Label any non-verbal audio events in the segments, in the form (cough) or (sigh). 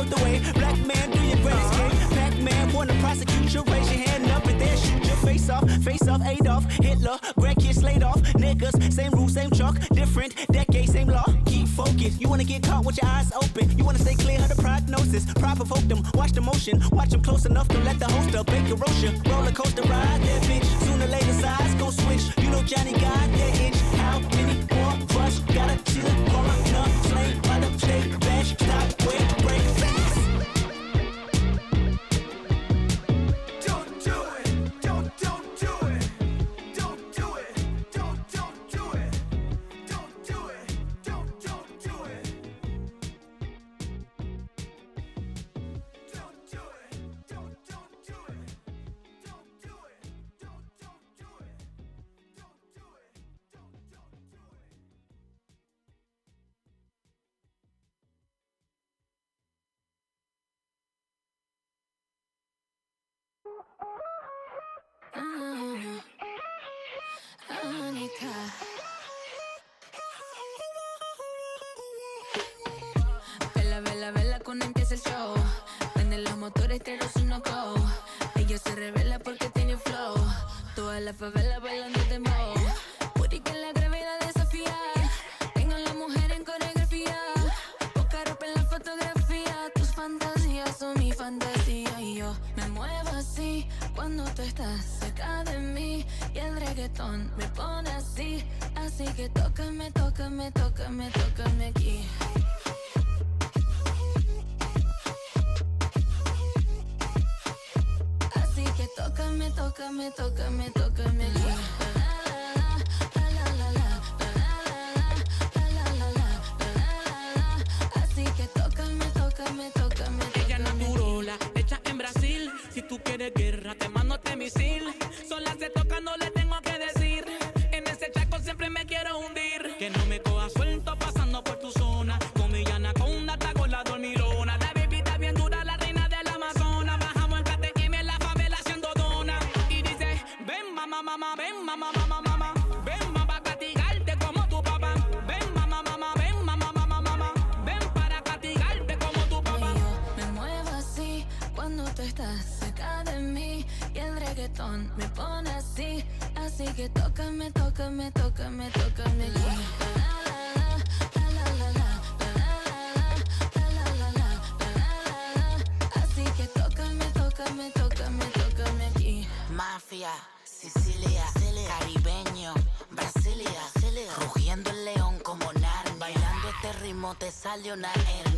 out the way. Black man, do your greatest, game Black man, wanna prosecute you, raise your hand up and then shoot your face off. Face off, Adolf, Hitler, Greg kid slayed off. Niggas, same rule, same chalk, different decade, same law. Keep focused, you wanna get caught with your eyes open. You wanna stay clear of the prognosis. Pride provoke them, watch the motion, watch them close enough to let the host up. Bake erosion, roller coaster ride that bitch. Sooner or later, sides gon' switch. You know Johnny got that itch. How many more of gotta chill? Calling up, slain by the state, bash, stop, wait. salió una R.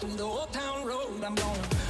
through the old town road. I'm gonna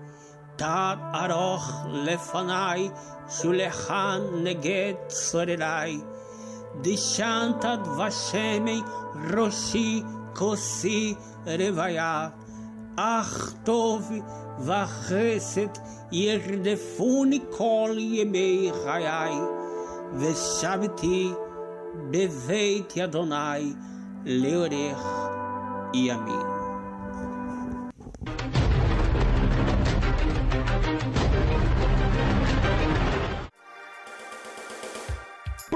תת ארוך לפניי, שולחן נגד צורריי. דשנת ושמי ראשי כוסי רוויה. אך טוב וחסד ירדפוני כל ימי חיי, ושבתי בבית אדוני לאורך ימים.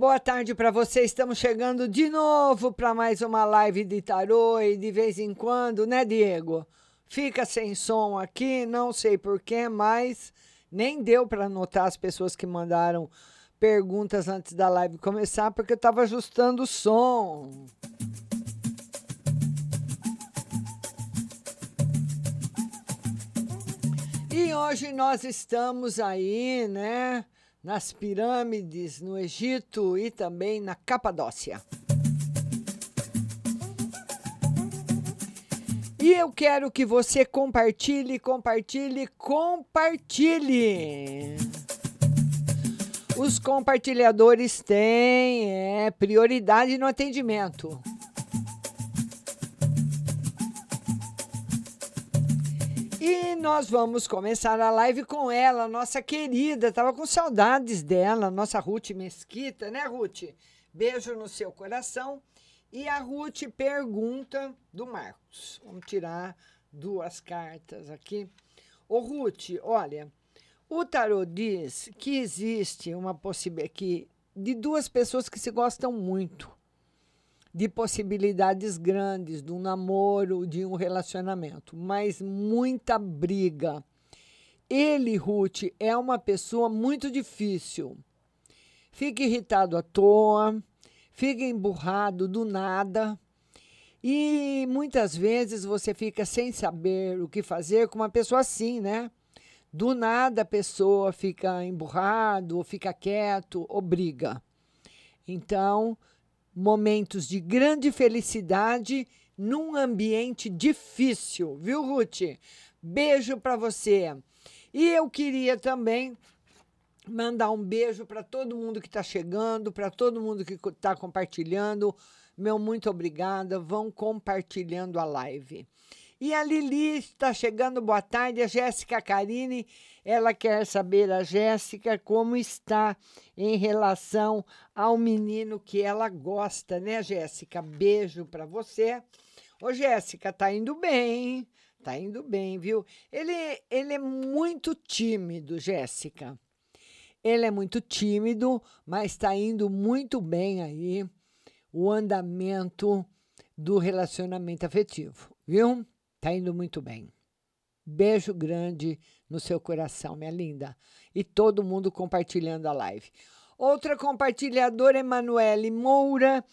Boa tarde para você. Estamos chegando de novo para mais uma live de tarô e de vez em quando, né, Diego? Fica sem som aqui, não sei porquê, mas nem deu para anotar as pessoas que mandaram perguntas antes da live começar, porque eu estava ajustando o som. E hoje nós estamos aí, né, nas pirâmides no Egito e também na Capadócia. E eu quero que você compartilhe, compartilhe, compartilhe. Os compartilhadores têm é, prioridade no atendimento. E nós vamos começar a live com ela, nossa querida. Tava com saudades dela, nossa Ruth Mesquita, né, Ruth? Beijo no seu coração. E a Ruth pergunta do Marcos. Vamos tirar duas cartas aqui. Ô, Ruth, olha, o tarot diz que existe uma possibilidade de duas pessoas que se gostam muito, de possibilidades grandes, de um namoro, de um relacionamento, mas muita briga. Ele, Ruth, é uma pessoa muito difícil. Fica irritado à toa, fica emburrado do nada. E muitas vezes você fica sem saber o que fazer com uma pessoa assim, né? Do nada a pessoa fica emburrado, ou fica quieto, ou briga. Então, momentos de grande felicidade num ambiente difícil, viu, Ruth? Beijo para você. E eu queria também mandar um beijo para todo mundo que está chegando, para todo mundo que está compartilhando. Meu muito obrigada. Vão compartilhando a live. E a Lili está chegando, boa tarde. A Jéssica Carine, ela quer saber, a Jéssica, como está em relação ao menino que ela gosta, né, Jéssica? Beijo para você. Ô, Jéssica, tá indo bem, tá indo bem, viu? Ele, ele é muito tímido, Jéssica. Ele é muito tímido, mas está indo muito bem aí o andamento do relacionamento afetivo, viu? Tá indo muito bem. Beijo grande no seu coração, minha linda. E todo mundo compartilhando a live. Outra compartilhadora, Emanuele Moura,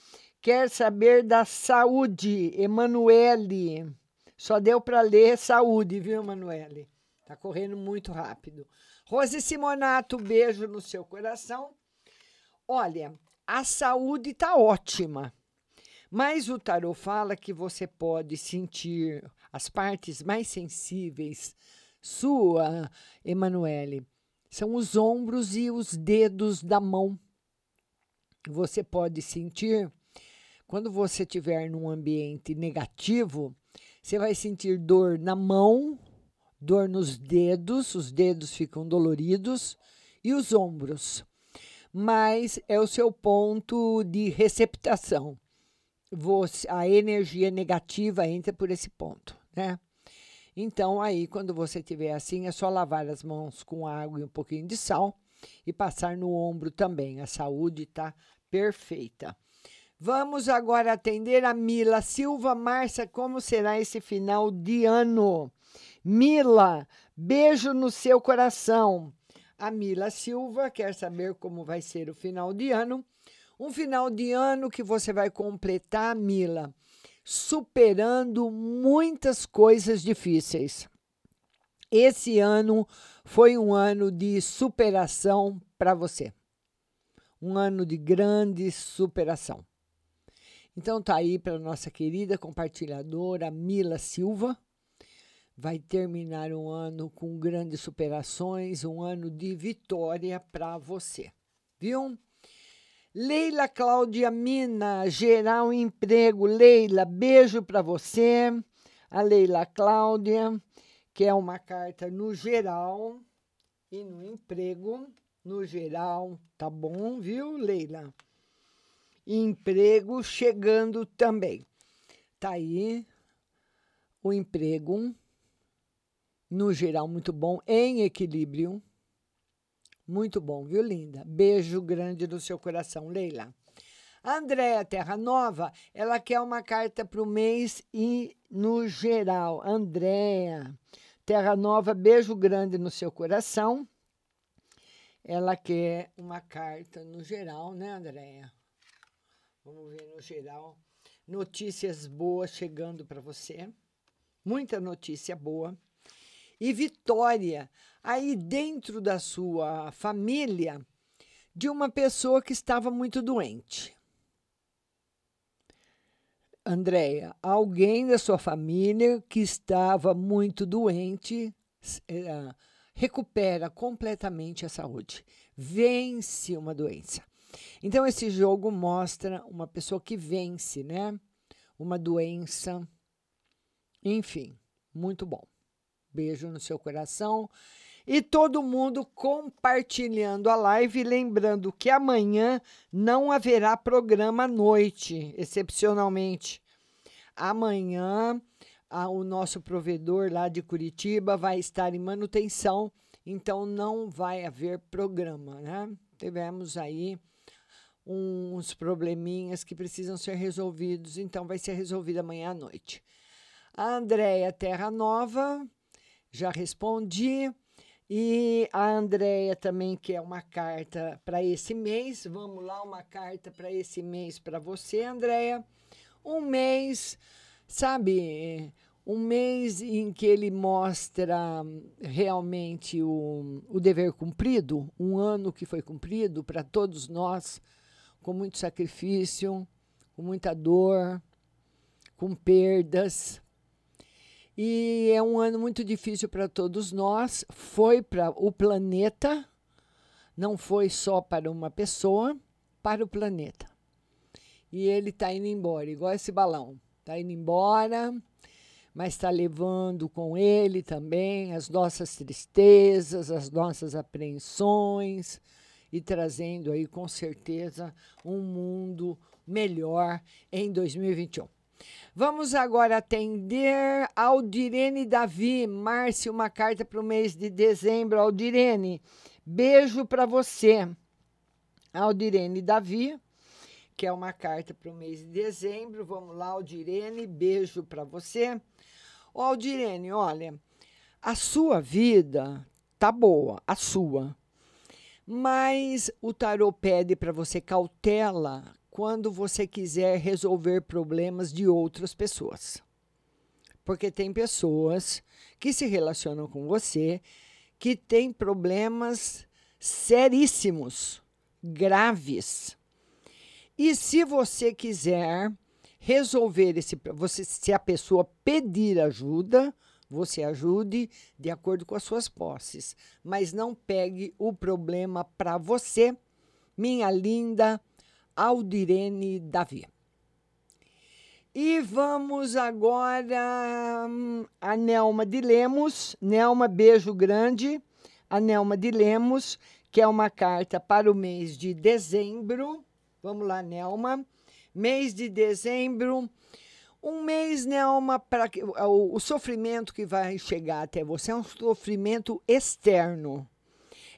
quer saber da saúde. Emanuele. Só deu para ler saúde, viu, Emanuele? Tá correndo muito rápido. Rose Simonato, beijo no seu coração. Olha, a saúde tá ótima. Mas o tarô fala que você pode sentir as partes mais sensíveis sua, Emanuele, são os ombros e os dedos da mão. Você pode sentir quando você estiver num ambiente negativo, você vai sentir dor na mão, dor nos dedos, os dedos ficam doloridos e os ombros. Mas é o seu ponto de receptação. Você, a energia negativa entra por esse ponto, né? Então, aí, quando você tiver assim, é só lavar as mãos com água e um pouquinho de sal e passar no ombro também. A saúde está perfeita. Vamos agora atender a Mila Silva. Márcia, como será esse final de ano? Mila, beijo no seu coração. A Mila Silva quer saber como vai ser o final de ano. Um final de ano que você vai completar, Mila, superando muitas coisas difíceis. Esse ano foi um ano de superação para você. Um ano de grande superação. Então tá aí para nossa querida compartilhadora Mila Silva. Vai terminar um ano com grandes superações, um ano de vitória para você. Viu? Leila Cláudia Mina, geral emprego. Leila, beijo para você. A Leila Cláudia, que é uma carta no geral e no emprego. No geral, tá bom, viu, Leila? emprego chegando também. Tá aí o emprego, no geral, muito bom, em equilíbrio. Muito bom, viu, linda? Beijo grande no seu coração, Leila. A Andréa Terra Nova, ela quer uma carta para o mês e no geral. Andréa Terra Nova, beijo grande no seu coração. Ela quer uma carta no geral, né, Andréa? Vamos ver no geral. Notícias boas chegando para você. Muita notícia boa. E vitória aí dentro da sua família de uma pessoa que estava muito doente. Andréia, alguém da sua família que estava muito doente é, recupera completamente a saúde, vence uma doença. Então, esse jogo mostra uma pessoa que vence, né? Uma doença. Enfim, muito bom. Beijo no seu coração. E todo mundo compartilhando a live. Lembrando que amanhã não haverá programa à noite, excepcionalmente. Amanhã, a, o nosso provedor lá de Curitiba vai estar em manutenção, então não vai haver programa, né? Tivemos aí uns probleminhas que precisam ser resolvidos, então vai ser resolvido amanhã à noite. A Andréia Terra Nova, já respondi. E a Andréia também quer uma carta para esse mês. Vamos lá, uma carta para esse mês para você, Andréia. Um mês, sabe, um mês em que ele mostra realmente o, o dever cumprido, um ano que foi cumprido para todos nós com muito sacrifício, com muita dor, com perdas. E é um ano muito difícil para todos nós. Foi para o planeta, não foi só para uma pessoa, para o planeta. e ele está indo embora, igual esse balão. Está indo embora, mas está levando com ele também as nossas tristezas, as nossas apreensões e trazendo aí com certeza um mundo melhor em 2021. Vamos agora atender Aldirene Davi. Márcio, uma carta para o mês de dezembro. Aldirene, beijo para você. Aldirene Davi, que é uma carta para o mês de dezembro. Vamos lá, Aldirene, beijo para você. Ô, Aldirene, olha, a sua vida tá boa, a sua. Mas o tarô pede para você cautela quando você quiser resolver problemas de outras pessoas. Porque tem pessoas que se relacionam com você que têm problemas seríssimos, graves. E se você quiser resolver esse você se a pessoa pedir ajuda, você ajude de acordo com as suas posses, mas não pegue o problema para você, minha linda Aldirene Davi. E vamos agora hum, a Nelma de Lemos. Nelma, beijo grande. A Nelma de Lemos, que é uma carta para o mês de dezembro. Vamos lá, Nelma. Mês de dezembro. Um mês, Nelma, para o, o sofrimento que vai chegar até você é um sofrimento externo.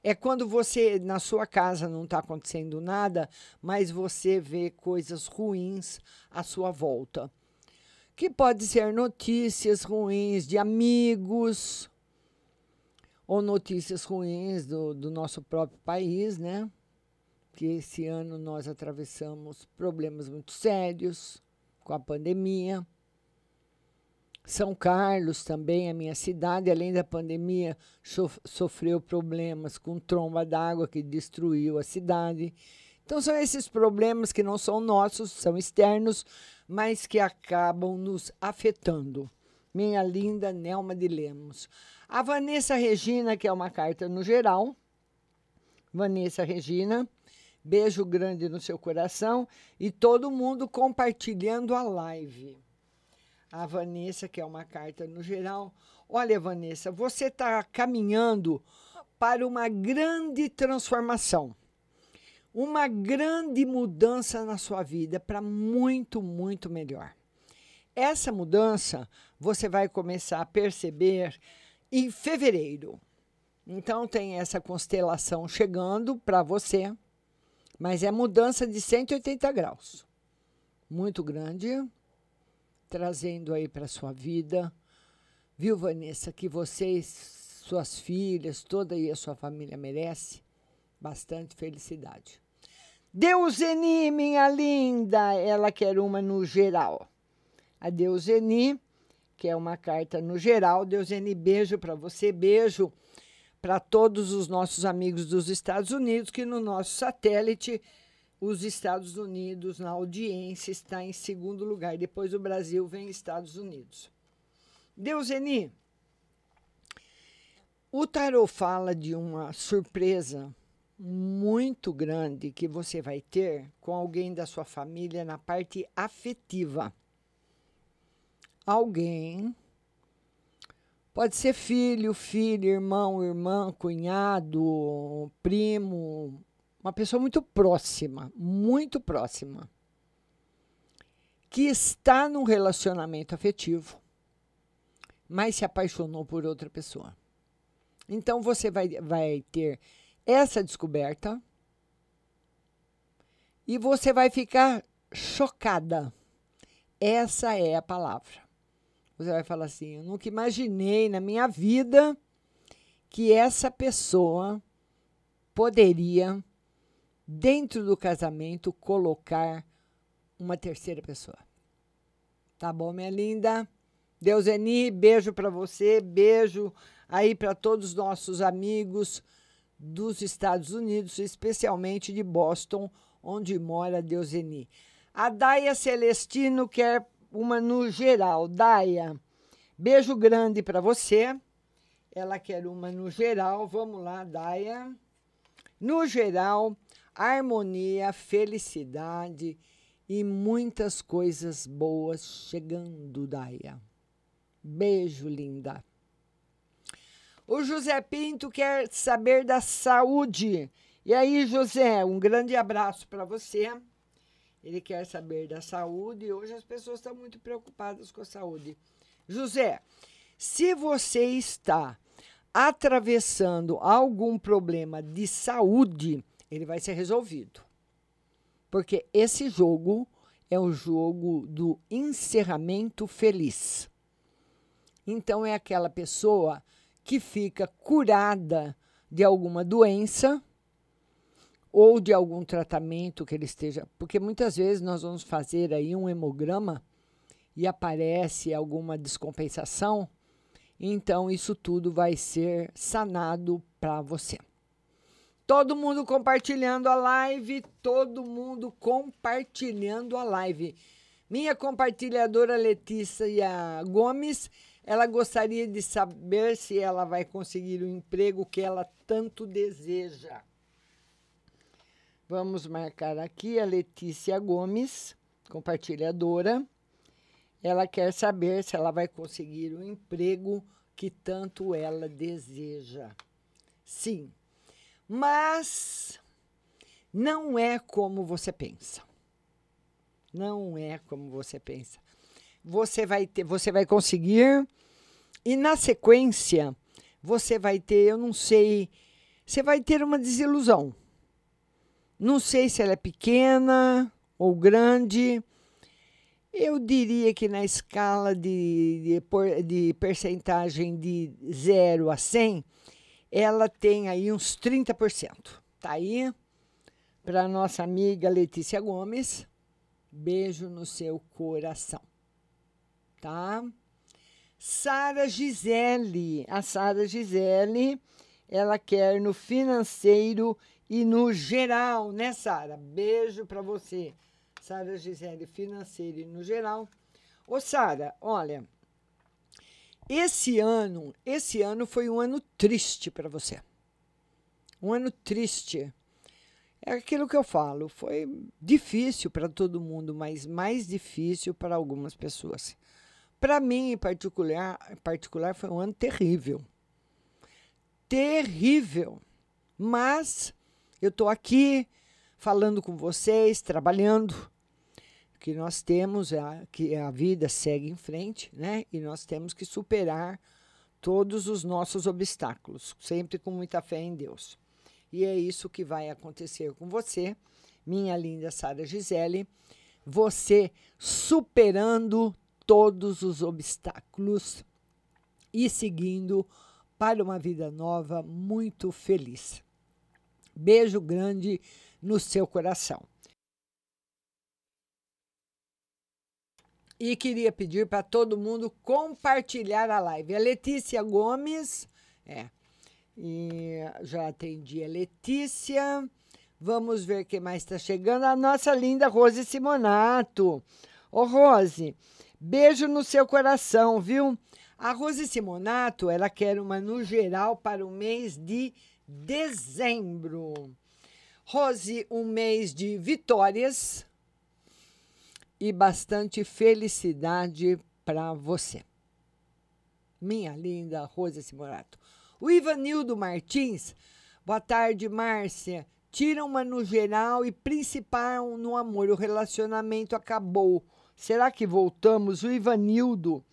É quando você, na sua casa, não está acontecendo nada, mas você vê coisas ruins à sua volta. Que pode ser notícias ruins de amigos, ou notícias ruins do, do nosso próprio país, né? Que esse ano nós atravessamos problemas muito sérios com a pandemia. São Carlos também, a minha cidade, além da pandemia, sofreu problemas com tromba d'água que destruiu a cidade. Então, são esses problemas que não são nossos, são externos, mas que acabam nos afetando. Minha linda Nelma de Lemos. A Vanessa Regina, que é uma carta no geral. Vanessa Regina, beijo grande no seu coração e todo mundo compartilhando a live a Vanessa, que é uma carta no geral. Olha, Vanessa, você está caminhando para uma grande transformação, uma grande mudança na sua vida para muito, muito melhor. Essa mudança você vai começar a perceber em fevereiro. Então, tem essa constelação chegando para você, mas é mudança de 180 graus. Muito grande, trazendo aí para sua vida. Viu, Vanessa, que vocês, suas filhas, toda aí a sua família merece bastante felicidade. Deuseni, minha linda, ela quer uma no geral. A Deuseni, que é uma carta no geral. Deuseni, beijo para você, beijo para todos os nossos amigos dos Estados Unidos, que no nosso satélite os Estados Unidos na audiência está em segundo lugar. Depois do Brasil vem Estados Unidos. Deuseni, o tarot fala de uma surpresa muito grande que você vai ter com alguém da sua família na parte afetiva. Alguém pode ser filho, filha, irmão, irmã, cunhado, primo, uma pessoa muito próxima, muito próxima, que está num relacionamento afetivo, mas se apaixonou por outra pessoa. Então você vai, vai ter essa descoberta e você vai ficar chocada. Essa é a palavra. Você vai falar assim: eu nunca imaginei na minha vida que essa pessoa poderia dentro do casamento, colocar uma terceira pessoa. Tá bom, minha linda? Deuseni, beijo para você, beijo aí para todos os nossos amigos dos Estados Unidos, especialmente de Boston, onde mora Deuseni. A Daia Celestino quer uma no geral. Daia, beijo grande para você. Ela quer uma no geral. Vamos lá, Daia. No geral, harmonia, felicidade e muitas coisas boas chegando, Daia. Beijo, linda. O José Pinto quer saber da saúde. E aí, José, um grande abraço para você. Ele quer saber da saúde e hoje as pessoas estão muito preocupadas com a saúde. José, se você está atravessando algum problema de saúde, ele vai ser resolvido. Porque esse jogo é o jogo do encerramento feliz. Então, é aquela pessoa que fica curada de alguma doença ou de algum tratamento que ele esteja. Porque muitas vezes nós vamos fazer aí um hemograma e aparece alguma descompensação, então isso tudo vai ser sanado para você. Todo mundo compartilhando a live, todo mundo compartilhando a live. Minha compartilhadora Letícia Gomes, ela gostaria de saber se ela vai conseguir o emprego que ela tanto deseja. Vamos marcar aqui a Letícia Gomes, compartilhadora. Ela quer saber se ela vai conseguir o emprego que tanto ela deseja. Sim, mas não é como você pensa. Não é como você pensa. Você vai ter, você vai conseguir e na sequência você vai ter, eu não sei, você vai ter uma desilusão. Não sei se ela é pequena ou grande. Eu diria que na escala de, de, de percentagem de 0 a 100, ela tem aí uns 30%. Tá aí para nossa amiga Letícia Gomes. Beijo no seu coração. Tá? Sara Gisele. A Sara Gisele, ela quer no financeiro e no geral, né, Sara? Beijo para você. Sara Gisele, financeiro e no geral. Ô, Sara, olha, esse ano, esse ano foi um ano triste para você. Um ano triste. É aquilo que eu falo, foi difícil para todo mundo, mas mais difícil para algumas pessoas. Para mim, em particular, em particular, foi um ano terrível. Terrível. Mas eu estou aqui falando com vocês, trabalhando, que nós temos a, que a vida segue em frente, né? E nós temos que superar todos os nossos obstáculos, sempre com muita fé em Deus. E é isso que vai acontecer com você, minha linda Sara Gisele, você superando todos os obstáculos e seguindo para uma vida nova muito feliz. Beijo grande no seu coração. E queria pedir para todo mundo compartilhar a live. A Letícia Gomes, é, e já atendi a Letícia. Vamos ver quem mais está chegando. A nossa linda Rose Simonato. Ô, Rose, beijo no seu coração, viu? A Rose Simonato, ela quer uma no geral para o mês de dezembro. Rose, um mês de vitórias e bastante felicidade para você. Minha linda Rose Simorato. O Ivanildo Martins, boa tarde, Márcia. Tira uma no geral e principal no amor. O relacionamento acabou. Será que voltamos? O Ivanildo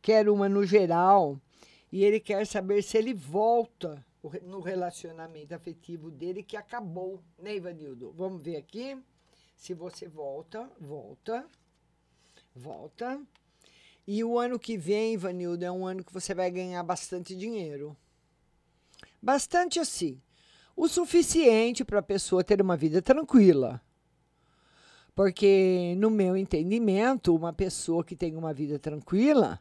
quer uma no geral e ele quer saber se ele volta no relacionamento afetivo dele que acabou, né, Ivanildo? Vamos ver aqui. Se você volta, volta, volta. E o ano que vem, Ivanildo, é um ano que você vai ganhar bastante dinheiro. Bastante assim. O suficiente para a pessoa ter uma vida tranquila. Porque, no meu entendimento, uma pessoa que tem uma vida tranquila,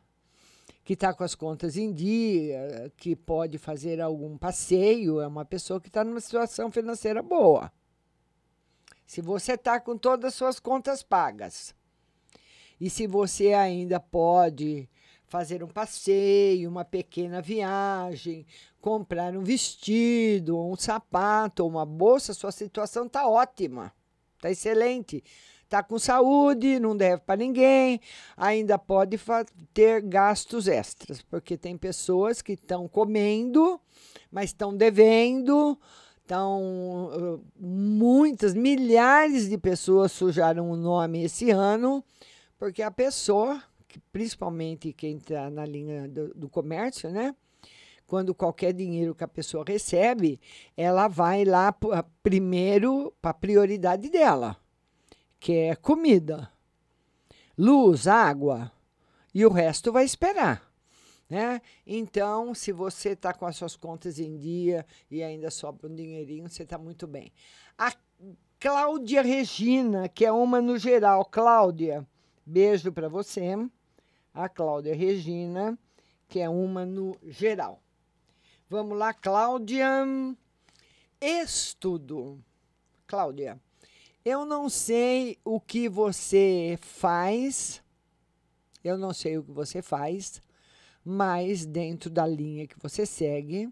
que está com as contas em dia, que pode fazer algum passeio, é uma pessoa que está numa situação financeira boa. Se você está com todas as suas contas pagas, e se você ainda pode fazer um passeio, uma pequena viagem, comprar um vestido, um sapato, uma bolsa, sua situação está ótima, está excelente Está com saúde, não deve para ninguém, ainda pode ter gastos extras, porque tem pessoas que estão comendo, mas estão devendo. Então, muitas, milhares de pessoas sujaram o nome esse ano, porque a pessoa, principalmente quem está na linha do, do comércio, né? Quando qualquer dinheiro que a pessoa recebe, ela vai lá primeiro para a prioridade dela, que é comida, luz, água, e o resto vai esperar. Né? Então, se você está com as suas contas em dia e ainda sobra um dinheirinho, você está muito bem. A Cláudia Regina, que é uma no geral. Cláudia, beijo para você. A Cláudia Regina, que é uma no geral. Vamos lá, Cláudia. Estudo. Cláudia, eu não sei o que você faz. Eu não sei o que você faz, mas dentro da linha que você segue,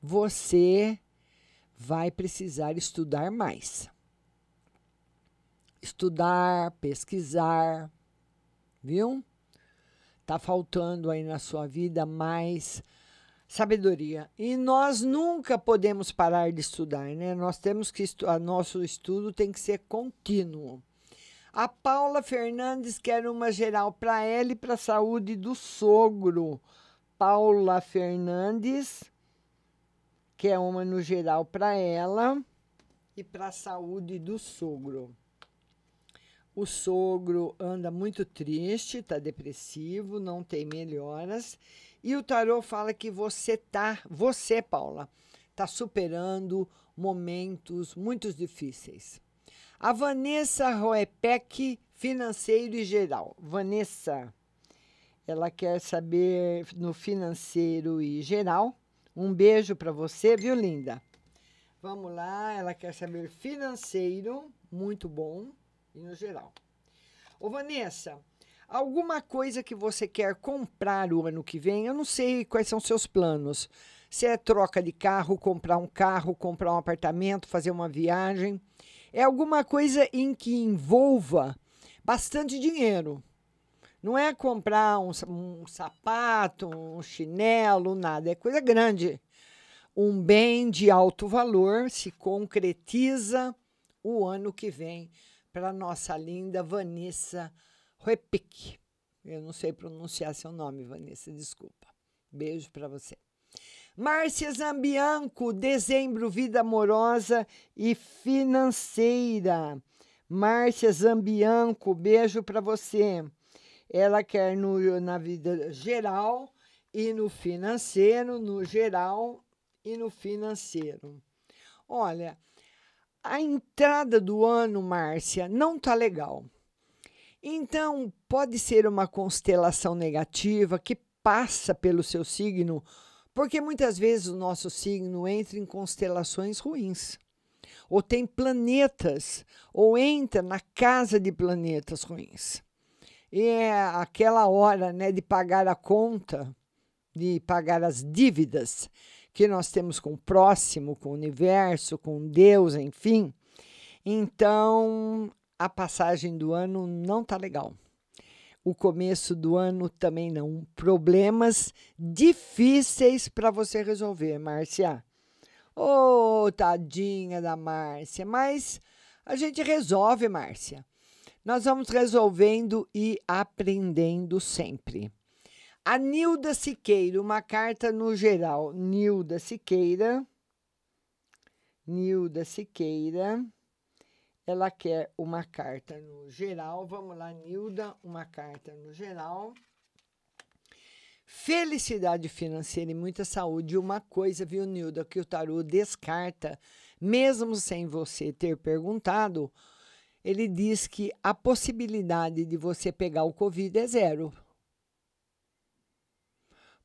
você vai precisar estudar mais. Estudar, pesquisar, viu? Tá faltando aí na sua vida mais sabedoria. E nós nunca podemos parar de estudar, né? Nós temos que estu nosso estudo tem que ser contínuo. A Paula Fernandes quer uma geral para ela e para a saúde do sogro. Paula Fernandes quer uma no geral para ela e para a saúde do sogro. O sogro anda muito triste, está depressivo, não tem melhoras. E o tarô fala que você tá, você, Paula, está superando momentos muito difíceis. A Vanessa Roepec, financeiro e geral. Vanessa, ela quer saber no financeiro e geral. Um beijo para você, viu, linda? Vamos lá, ela quer saber financeiro, muito bom, e no geral. Ô, Vanessa, alguma coisa que você quer comprar o ano que vem? Eu não sei quais são seus planos. Se é troca de carro, comprar um carro, comprar um apartamento, fazer uma viagem. É alguma coisa em que envolva bastante dinheiro. Não é comprar um, um sapato, um chinelo, nada. É coisa grande. Um bem de alto valor se concretiza o ano que vem para nossa linda Vanessa Repic. Eu não sei pronunciar seu nome, Vanessa, desculpa. Beijo para você. Márcia Zambianco, dezembro, vida amorosa e financeira. Márcia Zambianco, beijo para você. Ela quer no, na vida geral e no financeiro, no geral e no financeiro. Olha, a entrada do ano, Márcia, não tá legal. Então, pode ser uma constelação negativa que passa pelo seu signo, porque muitas vezes o nosso signo entra em constelações ruins. Ou tem planetas, ou entra na casa de planetas ruins. E é aquela hora né, de pagar a conta, de pagar as dívidas que nós temos com o próximo, com o universo, com Deus, enfim. Então, a passagem do ano não tá legal. O começo do ano também não. Problemas difíceis para você resolver, Márcia. Ô, oh, tadinha da Márcia, mas a gente resolve, Márcia. Nós vamos resolvendo e aprendendo sempre. A Nilda Siqueira, uma carta no geral. Nilda Siqueira. Nilda Siqueira. Ela quer uma carta no geral. Vamos lá, Nilda, uma carta no geral. Felicidade financeira e muita saúde. Uma coisa, viu, Nilda, que o tarô descarta, mesmo sem você ter perguntado, ele diz que a possibilidade de você pegar o Covid é zero.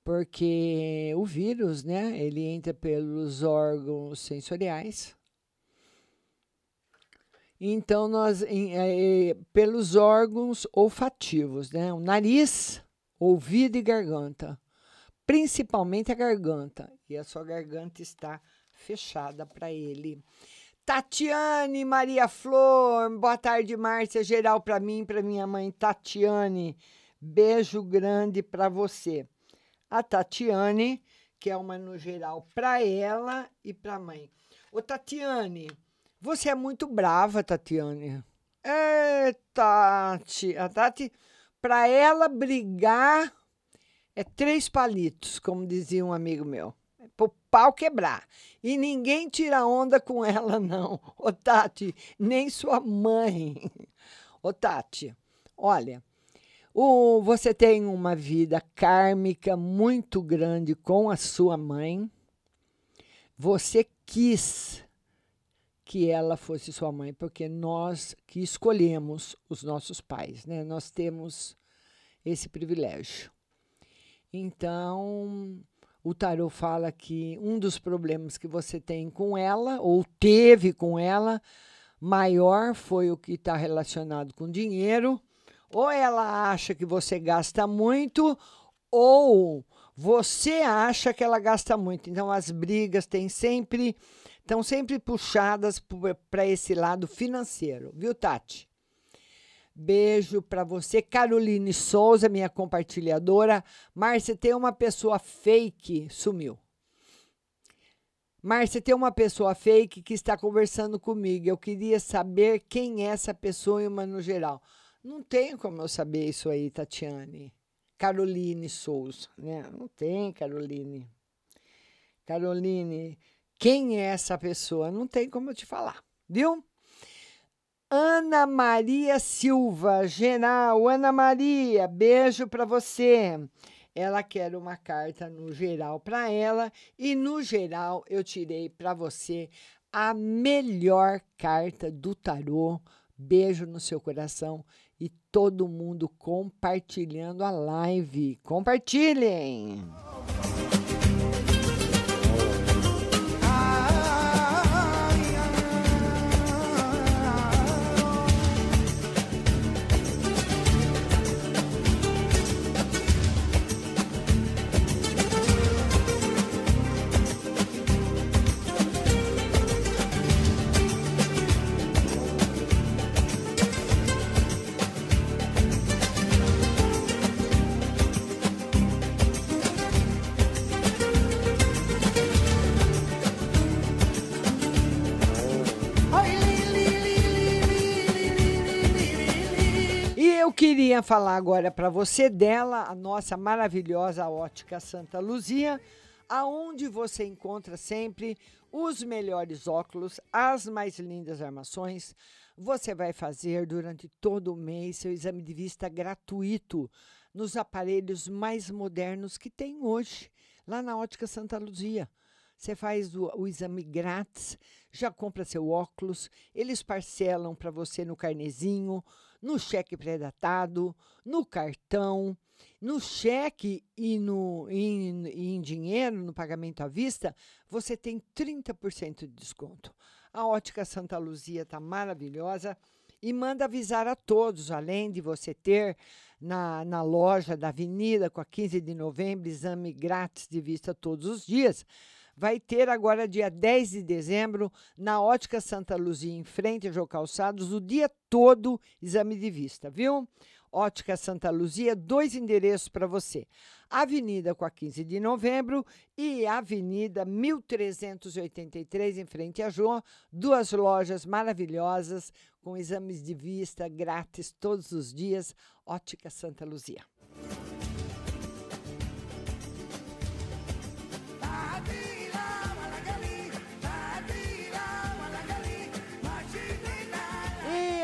Porque o vírus, né, ele entra pelos órgãos sensoriais. Então, nós, em, é, pelos órgãos olfativos, né, o nariz, ouvido e garganta. Principalmente a garganta. E a sua garganta está fechada para ele. Tatiane Maria Flor, boa tarde, Márcia. Geral para mim, para minha mãe Tatiane. Beijo grande para você. A Tatiane, que é uma no geral para ela e para a mãe. Ô, Tatiane, você é muito brava, Tatiane. É, Tati. A Tati, para ela brigar, é três palitos, como dizia um amigo meu. É pro pau quebrar. E ninguém tira onda com ela, não. Ô, Tati, nem sua mãe. Ô, Tati, olha, o, você tem uma vida kármica muito grande com a sua mãe. Você quis que ela fosse sua mãe, porque nós que escolhemos os nossos pais, né? Nós temos esse privilégio. Então, o tarot fala que um dos problemas que você tem com ela, ou teve com ela, maior foi o que está relacionado com dinheiro. Ou ela acha que você gasta muito, ou você acha que ela gasta muito. Então, as brigas têm sempre estão sempre puxadas para esse lado financeiro, viu, Tati? Beijo para você, Caroline Souza, minha compartilhadora. Márcia, tem uma pessoa fake, sumiu. Márcia, tem uma pessoa fake que está conversando comigo. Eu queria saber quem é essa pessoa e uma no geral. Não tem como eu saber isso aí, Tatiane. Caroline Souza, né? Não tem, Caroline. Caroline, quem é essa pessoa? Não tem como eu te falar, viu? Ana Maria Silva, geral. Ana Maria, beijo para você. Ela quer uma carta no geral para ela e no geral eu tirei para você a melhor carta do tarô. Beijo no seu coração e todo mundo compartilhando a live. Compartilhem! Queria falar agora para você dela, a nossa maravilhosa ótica Santa Luzia, aonde você encontra sempre os melhores óculos, as mais lindas armações. Você vai fazer durante todo o mês seu exame de vista gratuito nos aparelhos mais modernos que tem hoje, lá na Ótica Santa Luzia. Você faz o, o, exame grátis, já compra seu óculos, eles parcelam para você no carnezinho, no cheque pré-datado, no cartão, no cheque e no, em, em dinheiro, no pagamento à vista, você tem 30% de desconto. A Ótica Santa Luzia está maravilhosa e manda avisar a todos, além de você ter na, na loja da Avenida, com a 15 de novembro, exame grátis de vista todos os dias vai ter agora, dia 10 de dezembro, na Ótica Santa Luzia, em frente a Jô Calçados, o dia todo exame de vista, viu? Ótica Santa Luzia, dois endereços para você. Avenida com a 15 de novembro e Avenida 1383, em frente a Jô. Duas lojas maravilhosas com exames de vista grátis todos os dias. Ótica Santa Luzia.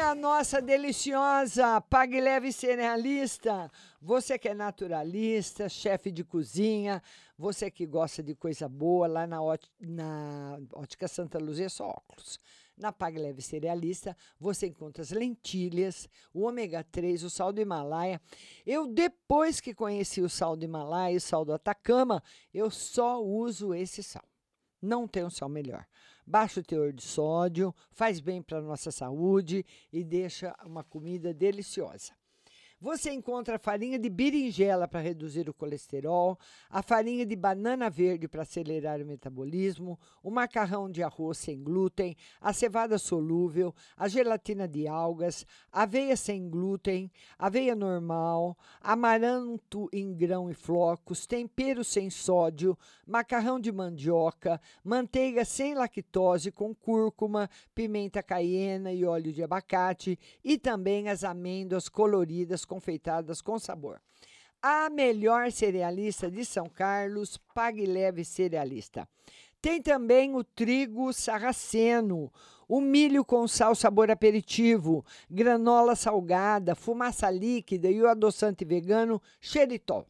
A nossa deliciosa Pague Leve Cerealista. Você que é naturalista, chefe de cozinha, você que gosta de coisa boa, lá na, na Ótica Santa Luzia, é só óculos. Na Pague Leve Cerealista, você encontra as lentilhas, o ômega 3, o sal do Himalaia. Eu, depois que conheci o sal do Himalaia e o sal do Atacama, eu só uso esse sal. Não tem um sal melhor baixa o teor de sódio, faz bem para a nossa saúde e deixa uma comida deliciosa. Você encontra a farinha de berinjela para reduzir o colesterol, a farinha de banana verde para acelerar o metabolismo, o macarrão de arroz sem glúten, a cevada solúvel, a gelatina de algas, aveia sem glúten, aveia normal, amaranto em grão e flocos, tempero sem sódio, macarrão de mandioca, manteiga sem lactose com cúrcuma, pimenta caiena e óleo de abacate e também as amêndoas coloridas confeitadas com sabor. A melhor cerealista de São Carlos, Pague Leve Cerealista. Tem também o trigo sarraceno, o milho com sal sabor aperitivo, granola salgada, fumaça líquida e o adoçante vegano xeritol.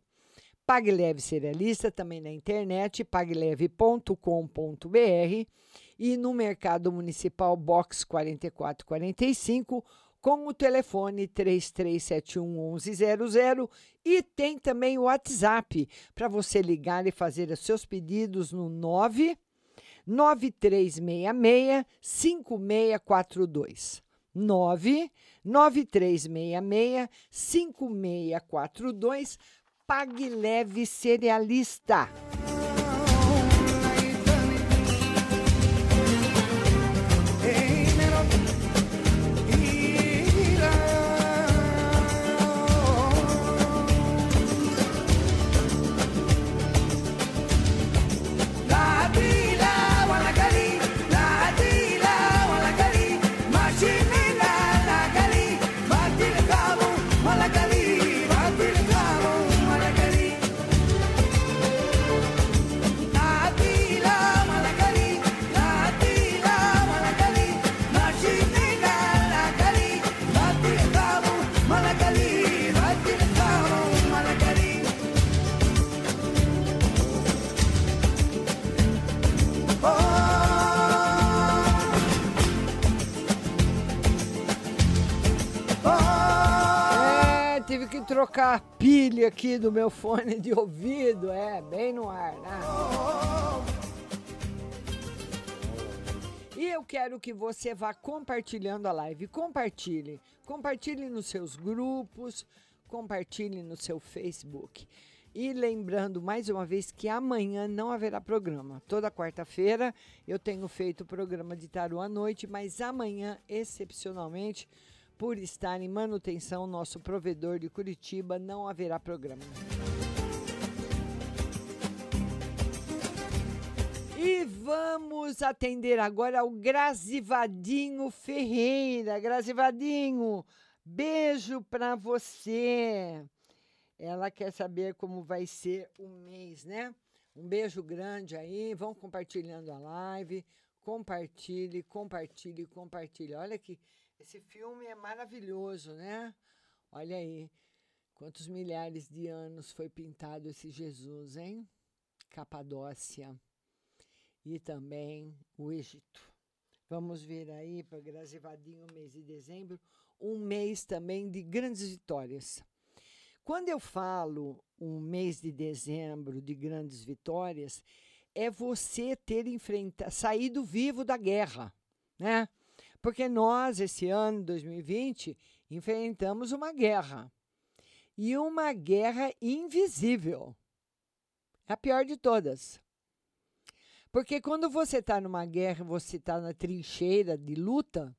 Pague Leve Cerealista também na internet, pagleve.com.br e no Mercado Municipal Box 4445 com o telefone 3371 1100 e tem também o WhatsApp para você ligar e fazer os seus pedidos no 9 9366 5642. 9 9366 5642 Pague Leve Cerealista. Que trocar a pilha aqui do meu fone de ouvido, é, bem no ar, né? E eu quero que você vá compartilhando a live. Compartilhe. Compartilhe nos seus grupos, compartilhe no seu Facebook. E lembrando mais uma vez que amanhã não haverá programa. Toda quarta-feira eu tenho feito o programa de tarô à noite, mas amanhã, excepcionalmente, por estar em manutenção, nosso provedor de Curitiba não haverá programa. E vamos atender agora ao Grazivadinho Ferreira. Grazivadinho, beijo para você. Ela quer saber como vai ser o mês, né? Um beijo grande aí. Vão compartilhando a live. Compartilhe, compartilhe, compartilhe. Olha que esse filme é maravilhoso, né? Olha aí. Quantos milhares de anos foi pintado esse Jesus, hein? Capadócia e também o Egito. Vamos ver aí para Grazivadinho, mês de dezembro, um mês também de grandes vitórias. Quando eu falo um mês de dezembro de grandes vitórias, é você ter enfrentado, saído vivo da guerra, né? Porque nós, esse ano, 2020, enfrentamos uma guerra. E uma guerra invisível. É a pior de todas. Porque quando você está numa guerra, você está na trincheira de luta,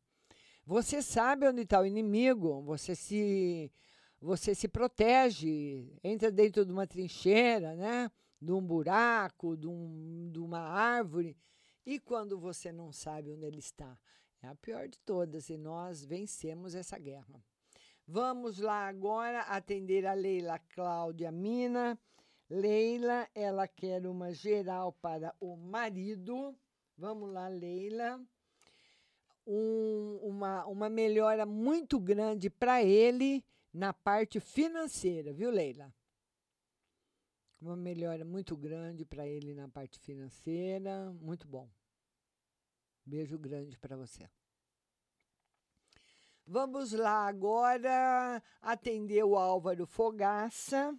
você sabe onde está o inimigo, você se, você se protege, entra dentro de uma trincheira, né? de um buraco, de, um, de uma árvore. E quando você não sabe onde ele está? É a pior de todas e nós vencemos essa guerra. Vamos lá agora atender a Leila Cláudia Mina. Leila, ela quer uma geral para o marido. Vamos lá, Leila. Um, uma, uma melhora muito grande para ele na parte financeira, viu, Leila? Uma melhora muito grande para ele na parte financeira. Muito bom. Beijo grande para você. Vamos lá agora atender o Álvaro Fogaça.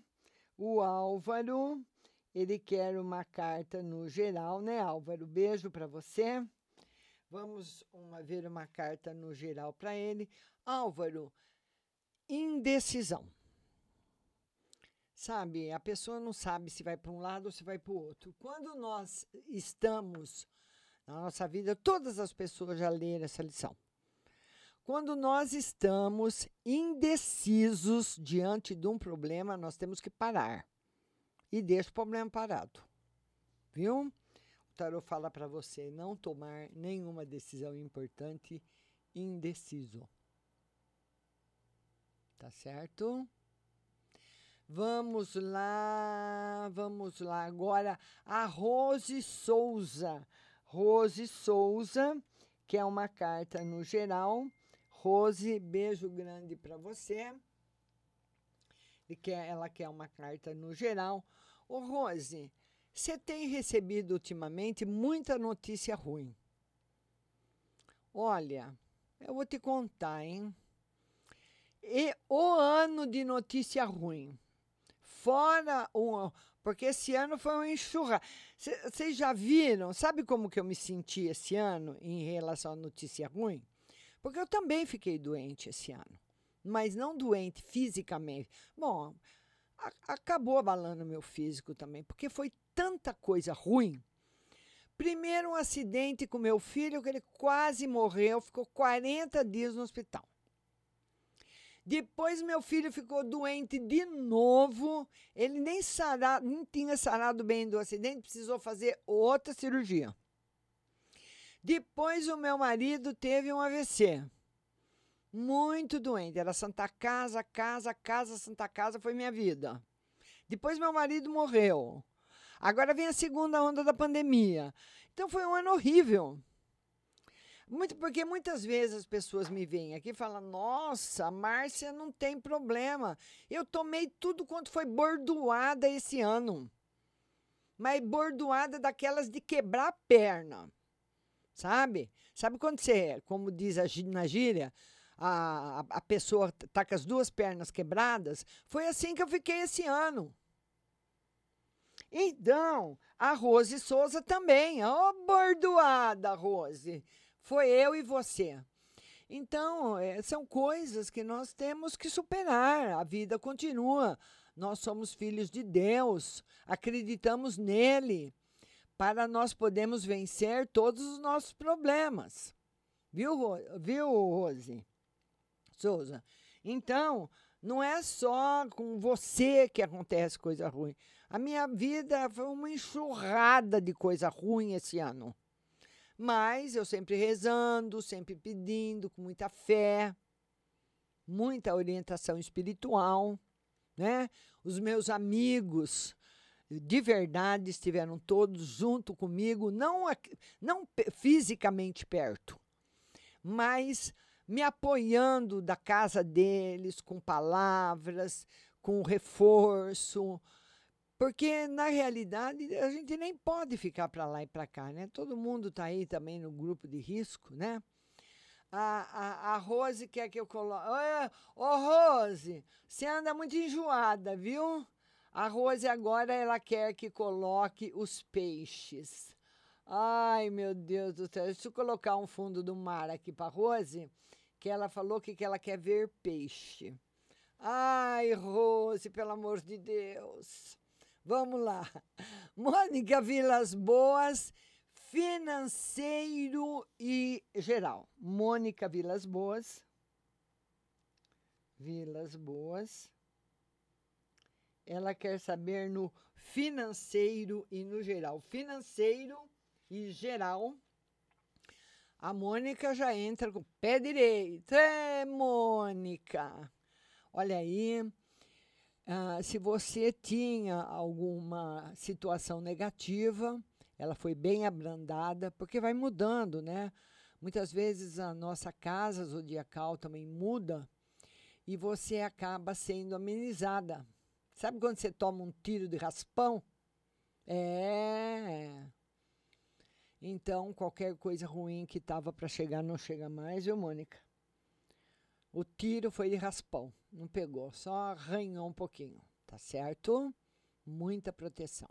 O Álvaro, ele quer uma carta no geral, né, Álvaro? Beijo para você. Vamos uma, ver uma carta no geral para ele. Álvaro, indecisão. Sabe, a pessoa não sabe se vai para um lado ou se vai para o outro. Quando nós estamos na nossa vida, todas as pessoas já leram essa lição. Quando nós estamos indecisos diante de um problema, nós temos que parar e deixa o problema parado. Viu? O tarot fala para você não tomar nenhuma decisão importante indeciso. Tá certo? Vamos lá, vamos lá. Agora, a Rose Souza. Rose Souza, que é uma carta no geral. Rose, beijo grande para você. E quer, ela quer uma carta no geral. Ô, Rose, você tem recebido ultimamente muita notícia ruim. Olha, eu vou te contar, hein? E o ano de notícia ruim. Fora o. Porque esse ano foi um enxurra. Vocês já viram? Sabe como que eu me senti esse ano em relação à notícia ruim? Porque eu também fiquei doente esse ano. Mas não doente fisicamente. Bom, a, acabou abalando meu físico também, porque foi tanta coisa ruim. Primeiro, um acidente com meu filho, que ele quase morreu, ficou 40 dias no hospital. Depois meu filho ficou doente de novo. Ele nem sarado, nem tinha sarado bem do acidente, precisou fazer outra cirurgia. Depois o meu marido teve um AVC. Muito doente. Era Santa Casa, casa, casa, Santa Casa, foi minha vida. Depois meu marido morreu. Agora vem a segunda onda da pandemia. Então foi um ano horrível. Muito, porque muitas vezes as pessoas me vêm aqui e falam: Nossa, a Márcia não tem problema. Eu tomei tudo quanto foi bordoada esse ano. Mas bordoada daquelas de quebrar a perna. Sabe? Sabe quando você, como diz a, na gíria, a, a pessoa tá com as duas pernas quebradas? Foi assim que eu fiquei esse ano. Então, a Rose Souza também. Ó, oh, bordoada, Rose. Foi eu e você. Então, é, são coisas que nós temos que superar. A vida continua. Nós somos filhos de Deus, acreditamos nele, para nós podermos vencer todos os nossos problemas. Viu, viu Rose? Souza? Então, não é só com você que acontece coisa ruim. A minha vida foi uma enxurrada de coisa ruim esse ano. Mas eu sempre rezando, sempre pedindo, com muita fé, muita orientação espiritual, né? Os meus amigos de verdade estiveram todos junto comigo, não, não fisicamente perto, mas me apoiando da casa deles com palavras, com reforço, porque, na realidade, a gente nem pode ficar para lá e para cá, né? Todo mundo está aí também no grupo de risco, né? A, a, a Rose quer que eu coloque. Ô, ô, Rose, você anda muito enjoada, viu? A Rose agora ela quer que coloque os peixes. Ai, meu Deus do céu. Deixa eu colocar um fundo do mar aqui para Rose, que ela falou que, que ela quer ver peixe. Ai, Rose, pelo amor de Deus. Vamos lá. (laughs) Mônica Vilas Boas, financeiro e geral. Mônica Vilas Boas. Vilas Boas. Ela quer saber no financeiro e no geral. Financeiro e geral. A Mônica já entra com o pé direito. É, Mônica. Olha aí. Ah, se você tinha alguma situação negativa, ela foi bem abrandada, porque vai mudando, né? Muitas vezes a nossa casa zodiacal também muda e você acaba sendo amenizada. Sabe quando você toma um tiro de raspão? É. Então, qualquer coisa ruim que estava para chegar não chega mais, viu, Mônica? O tiro foi de raspão, não pegou, só arranhou um pouquinho, tá certo? Muita proteção.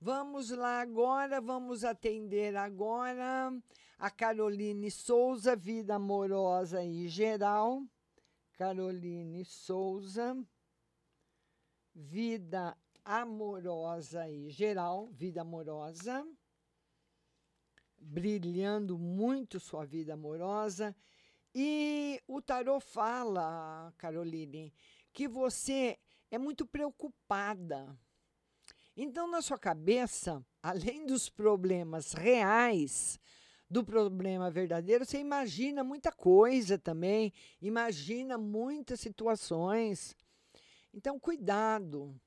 Vamos lá agora, vamos atender agora a Caroline Souza, vida amorosa e geral. Caroline Souza, vida amorosa e geral, vida amorosa, brilhando muito sua vida amorosa. E o tarô fala, Caroline, que você é muito preocupada. Então, na sua cabeça, além dos problemas reais, do problema verdadeiro, você imagina muita coisa também, imagina muitas situações. Então, cuidado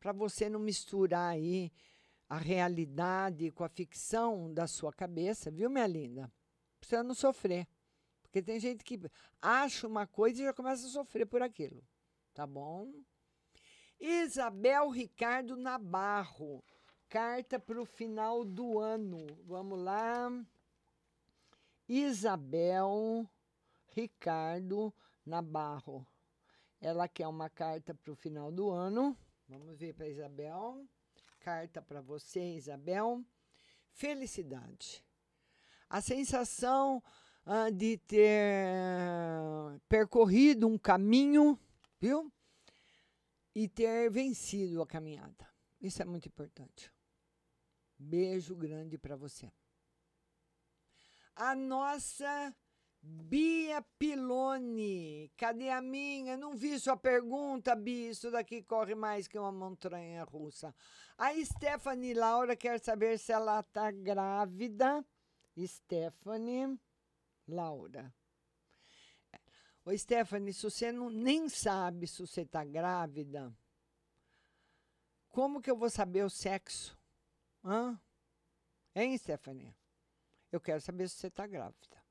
para você não misturar aí a realidade com a ficção da sua cabeça, viu, minha linda? Você não sofrer. Porque tem gente que acha uma coisa e já começa a sofrer por aquilo. Tá bom? Isabel Ricardo Nabarro. Carta para o final do ano. Vamos lá. Isabel Ricardo Nabarro. Ela quer uma carta para o final do ano. Vamos ver para Isabel. Carta para você, Isabel. Felicidade. A sensação ah, de ter percorrido um caminho, viu? E ter vencido a caminhada. Isso é muito importante. Beijo grande para você. A nossa Bia Pilone. Cadê a minha? Não vi sua pergunta, Bia. Isso daqui corre mais que uma montanha russa. A Stephanie Laura quer saber se ela está grávida. Stephanie Laura. Ô, Stephanie, se você não, nem sabe se você está grávida, como que eu vou saber o sexo? Hã? Hein, Stephanie? Eu quero saber se você está grávida.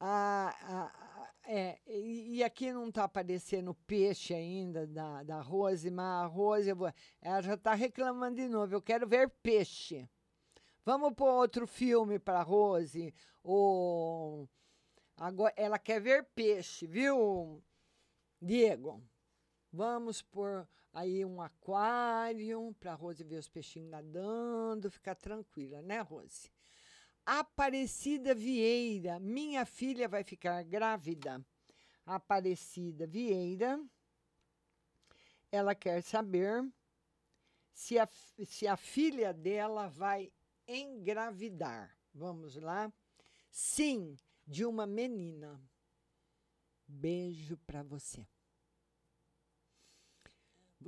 Ah, ah, é, e, aqui não está aparecendo peixe ainda da, da Rose, mas a Rose, vou, ela já está reclamando de novo. Eu quero ver peixe. Vamos pôr outro filme para Rose. Ou, agora, ela quer ver peixe, viu, Diego? Vamos pôr aí um aquário para Rose ver os peixinhos nadando, ficar tranquila, né, Rose? Aparecida Vieira, minha filha vai ficar grávida. Aparecida Vieira, ela quer saber se a, se a filha dela vai engravidar. Vamos lá? Sim, de uma menina. Beijo para você.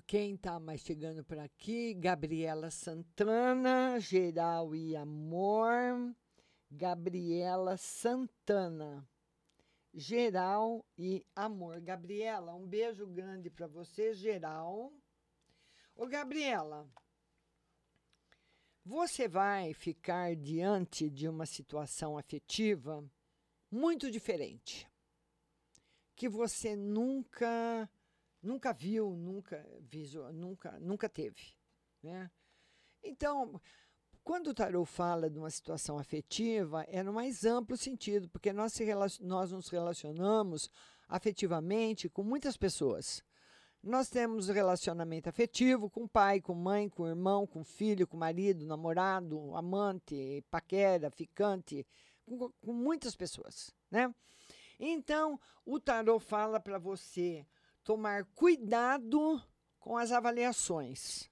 Quem está mais chegando por aqui? Gabriela Santana, Geral e Amor. Gabriela Santana. Geral e amor. Gabriela, um beijo grande para você, geral. Ô, Gabriela, você vai ficar diante de uma situação afetiva muito diferente, que você nunca nunca viu, nunca visu, nunca nunca teve, né? Então, quando o tarot fala de uma situação afetiva, é no mais amplo sentido, porque nós, nós nos relacionamos afetivamente com muitas pessoas. Nós temos relacionamento afetivo com pai, com mãe, com irmão, com filho, com marido, namorado, amante, paquera, ficante, com, com muitas pessoas, né? Então, o tarot fala para você tomar cuidado com as avaliações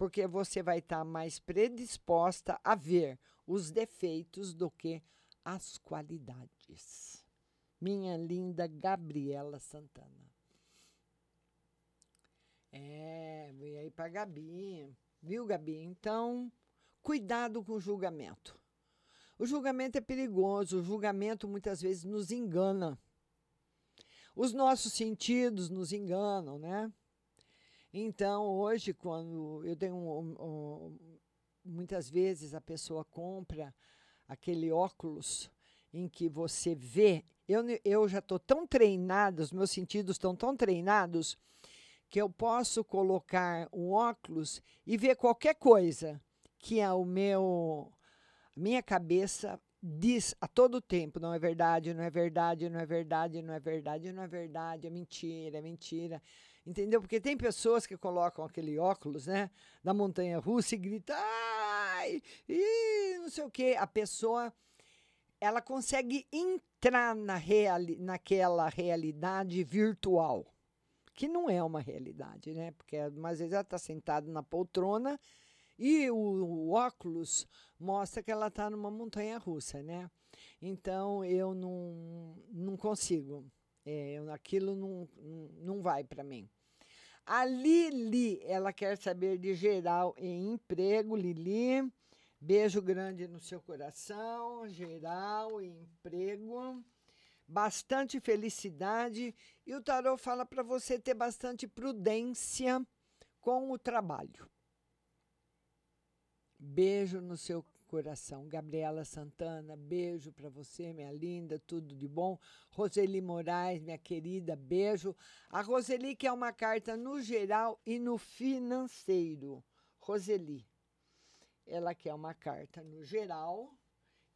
porque você vai estar tá mais predisposta a ver os defeitos do que as qualidades. Minha linda Gabriela Santana. É, e aí para Gabi, viu, Gabi? Então, cuidado com o julgamento. O julgamento é perigoso, o julgamento muitas vezes nos engana. Os nossos sentidos nos enganam, né? Então, hoje, quando eu tenho. Um, um, muitas vezes a pessoa compra aquele óculos em que você vê. Eu, eu já estou tão treinada, os meus sentidos estão tão treinados, que eu posso colocar um óculos e ver qualquer coisa que é o meu. Minha cabeça diz a todo tempo: não é verdade, não é verdade, não é verdade, não é verdade, não é verdade, é mentira, é mentira. Entendeu? Porque tem pessoas que colocam aquele óculos, né, da montanha russa e gritam, ai, e não sei o quê. A pessoa ela consegue entrar na reali naquela realidade virtual, que não é uma realidade, né? Porque às vezes ela está sentada na poltrona e o, o óculos mostra que ela está numa montanha russa, né? Então eu não, não consigo. É, eu- aquilo não, não, vai para mim. A Lili, ela quer saber de geral em emprego, Lili. Beijo grande no seu coração, geral, em emprego. Bastante felicidade. E o tarô fala para você ter bastante prudência com o trabalho. Beijo no seu coração. Gabriela Santana, beijo para você, minha linda, tudo de bom. Roseli Moraes, minha querida, beijo. A Roseli quer uma carta no geral e no financeiro. Roseli, ela quer uma carta no geral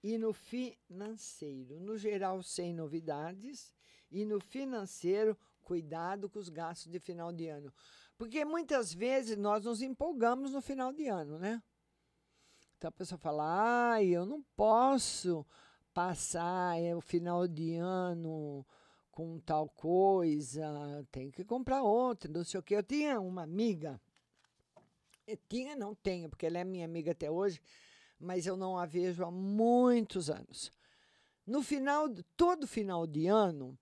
e no financeiro. No geral, sem novidades, e no financeiro, cuidado com os gastos de final de ano. Porque muitas vezes nós nos empolgamos no final de ano, né? Então a pessoa fala: ah, eu não posso passar é, o final de ano com tal coisa, tem que comprar outra, não sei o quê. Eu tinha uma amiga, eu tinha, não tenho, porque ela é minha amiga até hoje, mas eu não a vejo há muitos anos. No final, todo final de ano,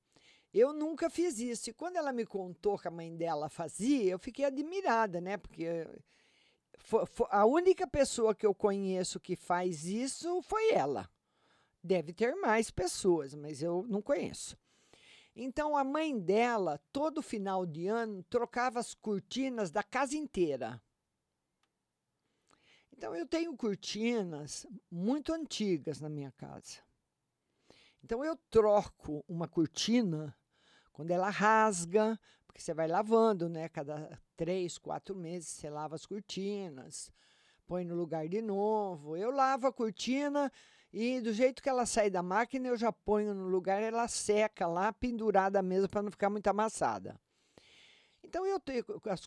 eu nunca fiz isso. E quando ela me contou que a mãe dela fazia, eu fiquei admirada, né? Porque a única pessoa que eu conheço que faz isso foi ela. Deve ter mais pessoas, mas eu não conheço. Então, a mãe dela, todo final de ano, trocava as cortinas da casa inteira. Então, eu tenho cortinas muito antigas na minha casa. Então, eu troco uma cortina quando ela rasga, porque você vai lavando, né? Cada três, quatro meses você lava as cortinas, põe no lugar de novo. Eu lavo a cortina e do jeito que ela sai da máquina, eu já ponho no lugar, ela seca lá, pendurada mesmo para não ficar muito amassada. Então, eu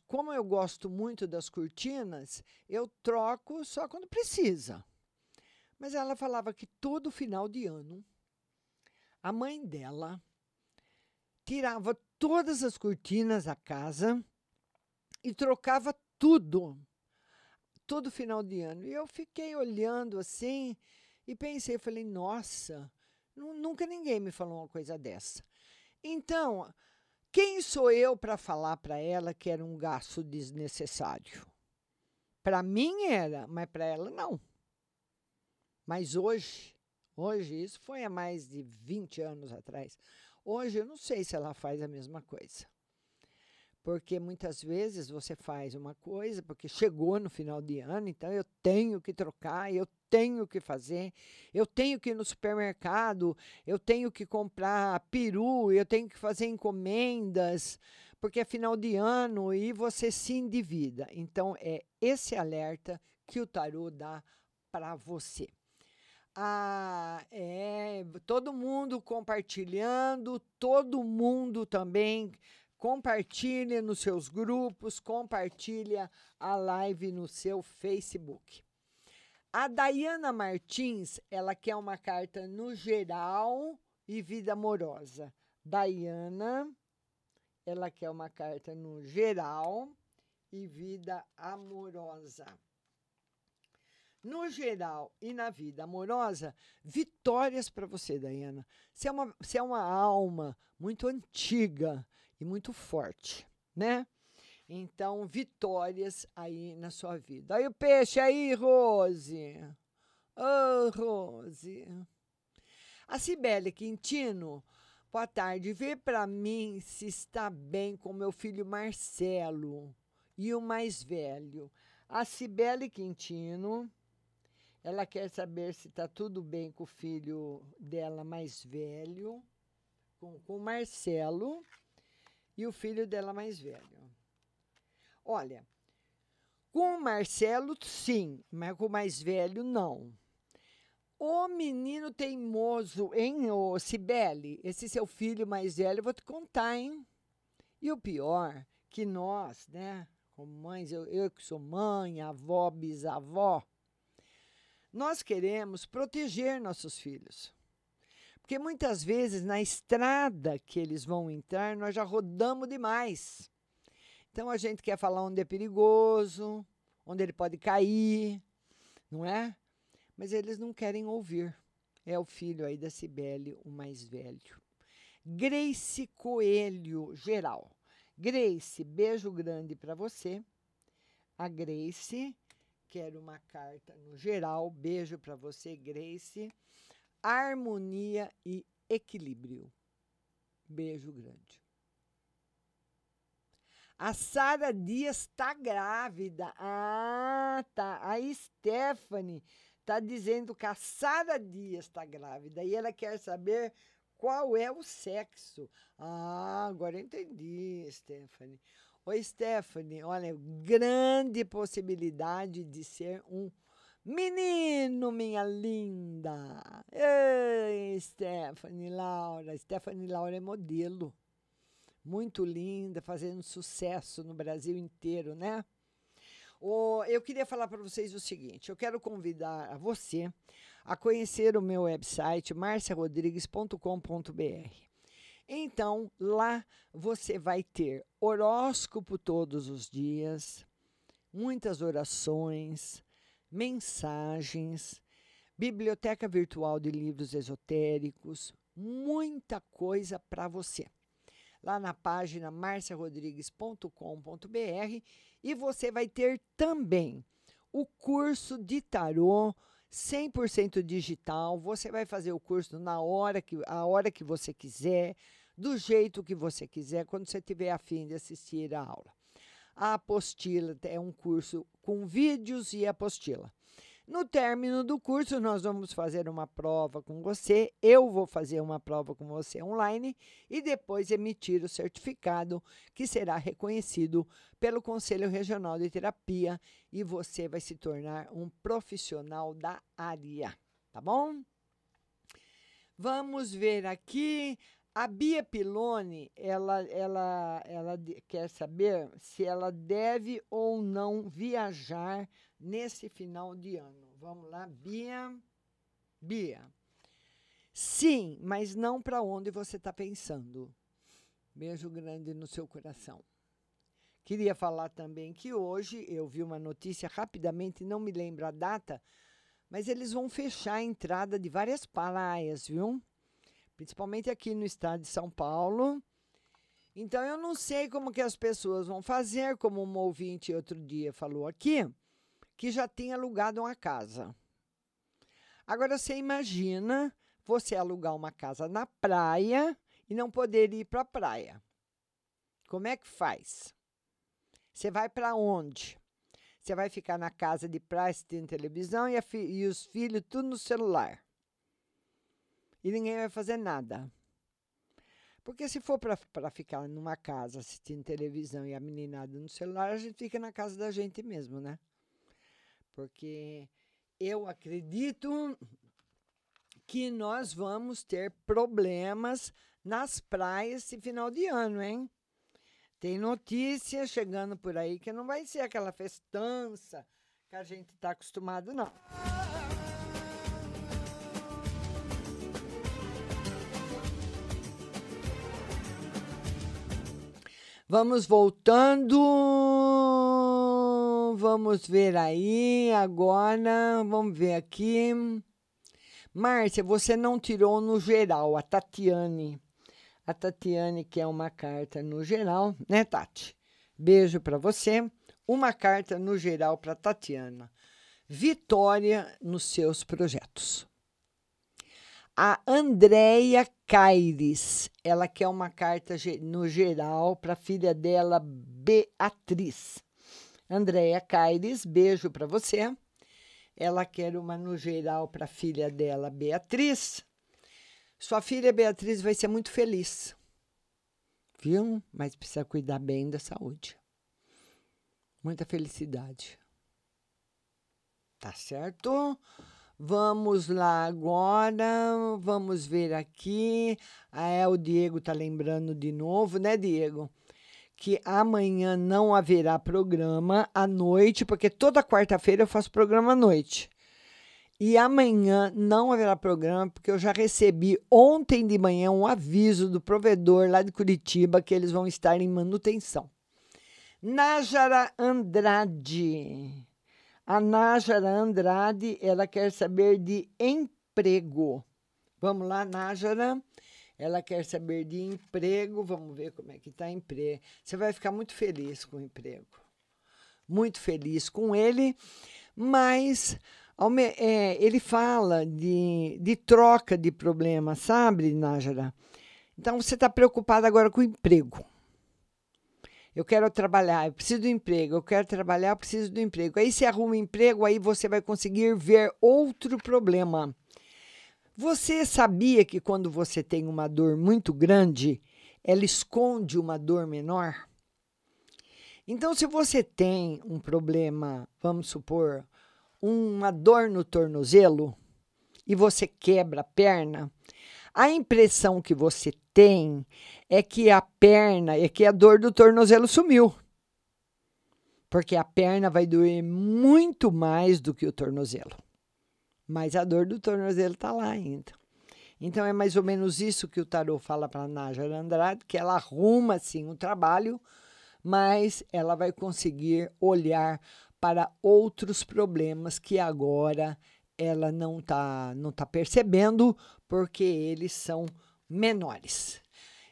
como eu gosto muito das cortinas, eu troco só quando precisa. Mas ela falava que todo final de ano, a mãe dela tirava todas as cortinas da casa e trocava tudo, todo final de ano. E eu fiquei olhando assim e pensei, falei, nossa, nu- nunca ninguém me falou uma coisa dessa. Então, quem sou eu para falar para ela que era um gasto desnecessário? Para mim era, mas para ela não. Mas hoje, hoje, isso foi há mais de 20 anos atrás. Hoje eu não sei se ela faz a mesma coisa. Porque muitas vezes você faz uma coisa porque chegou no final de ano, então eu tenho que trocar, eu tenho que fazer, eu tenho que ir no supermercado, eu tenho que comprar peru, eu tenho que fazer encomendas, porque é final de ano e você se endivida. Então é esse alerta que o tarô dá para você. Ah, é, todo mundo compartilhando, todo mundo também compartilha nos seus grupos, compartilha a live no seu Facebook. A Dayana Martins, ela quer uma carta no geral e vida amorosa. Dayana, ela quer uma carta no geral e vida amorosa. No geral e na vida amorosa, vitórias para você, Dayana. Você é, uma, você é uma alma muito antiga muito forte, né? Então, vitórias aí na sua vida. Aí o peixe aí, Rose. Ô, Rose. A Cibele Quintino, boa tarde. Vê para mim se está bem com meu filho Marcelo e o mais velho. A Cibele Quintino, ela quer saber se está tudo bem com o filho dela mais velho, com o Marcelo, e o filho dela mais velho. Olha, com o Marcelo, sim, mas com o mais velho, não. O menino teimoso, hein, ô Cibele? Esse seu filho mais velho, eu vou te contar, hein? E o pior, que nós, né, como mães, eu, eu que sou mãe, avó, bisavó, nós queremos proteger nossos filhos. Porque muitas vezes na estrada que eles vão entrar, nós já rodamos demais. Então a gente quer falar onde é perigoso, onde ele pode cair, não é? Mas eles não querem ouvir. É o filho aí da Cibele, o mais velho. Grace Coelho, geral. Grace, beijo grande para você. A Grace, quero uma carta no geral. Beijo para você, Grace. Harmonia e equilíbrio. Beijo grande. A Sara Dias está grávida. Ah, tá. A Stephanie está dizendo que a Sara Dias está grávida e ela quer saber qual é o sexo. Ah, agora entendi, Stephanie. Oi, Stephanie, olha, grande possibilidade de ser um menino, minha linda. Ei, Stephanie Laura. Stephanie Laura é modelo. Muito linda, fazendo sucesso no Brasil inteiro, né? Oh, eu queria falar para vocês o seguinte: eu quero convidar a você a conhecer o meu website marciarodrigues.com.br. Então, lá você vai ter horóscopo todos os dias, muitas orações, mensagens, biblioteca virtual de livros esotéricos, muita coisa para você. Lá na página marciarodrigues.com.br e você vai ter também o curso de tarô 100% digital. Você vai fazer o curso na hora que a hora que você quiser, do jeito que você quiser, quando você tiver afim de assistir a aula. A apostila é um curso com vídeos e apostila. No término do curso, nós vamos fazer uma prova com você. Eu vou fazer uma prova com você online e depois emitir o certificado que será reconhecido pelo Conselho Regional de Terapia e você vai se tornar um profissional da área, tá bom? Vamos ver aqui. A Bia Pilone, ela, ela, ela quer saber se ela deve ou não viajar nesse final de ano. Vamos lá, Bia. Bia. Sim, mas não para onde você está pensando. Beijo grande no seu coração. Queria falar também que hoje eu vi uma notícia rapidamente, não me lembro a data, mas eles vão fechar a entrada de várias praias, viu? Principalmente aqui no estado de São Paulo. Então eu não sei como que as pessoas vão fazer, como um ouvinte outro dia falou aqui que já tem alugado uma casa. Agora você imagina você alugar uma casa na praia e não poder ir para a praia. Como é que faz? Você vai para onde? Você vai ficar na casa de praia assistindo televisão e, e os filhos tudo no celular. E ninguém vai fazer nada. Porque se for para ficar numa casa assistindo televisão e a meninada no celular, a gente fica na casa da gente mesmo, né? porque eu acredito que nós vamos ter problemas nas praias esse final de ano, hein? Tem notícia chegando por aí que não vai ser aquela festança que a gente está acostumado, não. Vamos voltando vamos ver aí agora. Vamos ver aqui. Márcia, você não tirou no geral, a Tatiane. A Tatiane quer uma carta no geral, né, Tati? Beijo para você. Uma carta no geral para Tatiana. Vitória nos seus projetos. A Andréia Caires, ela quer uma carta no geral para a filha dela, Beatriz. Andréia Caires, beijo para você. Ela quer uma no geral para a filha dela, Beatriz. Sua filha Beatriz vai ser muito feliz. Viu? Mas precisa cuidar bem da saúde. Muita felicidade. Tá certo? Vamos lá agora, vamos ver aqui. Ah, é, o Diego tá lembrando de novo, né, Diego? que amanhã não haverá programa à noite, porque toda quarta-feira eu faço programa à noite. E amanhã não haverá programa, porque eu já recebi ontem de manhã um aviso do provedor lá de Curitiba que eles vão estar em manutenção. Nájara Andrade. A Nájara Andrade, ela quer saber de emprego. Vamos lá, Nájara. Ela quer saber de emprego. Vamos ver como é que está emprego. Você vai ficar muito feliz com o emprego. Muito feliz com ele, mas é, ele fala de, de troca de problemas, sabe, Nájara? Então você está preocupada agora com o emprego. Eu quero trabalhar, eu preciso do emprego, eu quero trabalhar, eu preciso do emprego. Aí você arruma um emprego, aí você vai conseguir ver outro problema. Você sabia que quando você tem uma dor muito grande, ela esconde uma dor menor? Então, se você tem um problema, vamos supor, uma dor no tornozelo e você quebra a perna, a impressão que você tem é que a perna, é que a dor do tornozelo sumiu. Porque a perna vai doer muito mais do que o tornozelo. Mas a dor do tornozelo está lá ainda. Então é mais ou menos isso que o tarô fala para Nájara Andrade, que ela arruma sim o trabalho, mas ela vai conseguir olhar para outros problemas que agora ela não está não tá percebendo, porque eles são menores.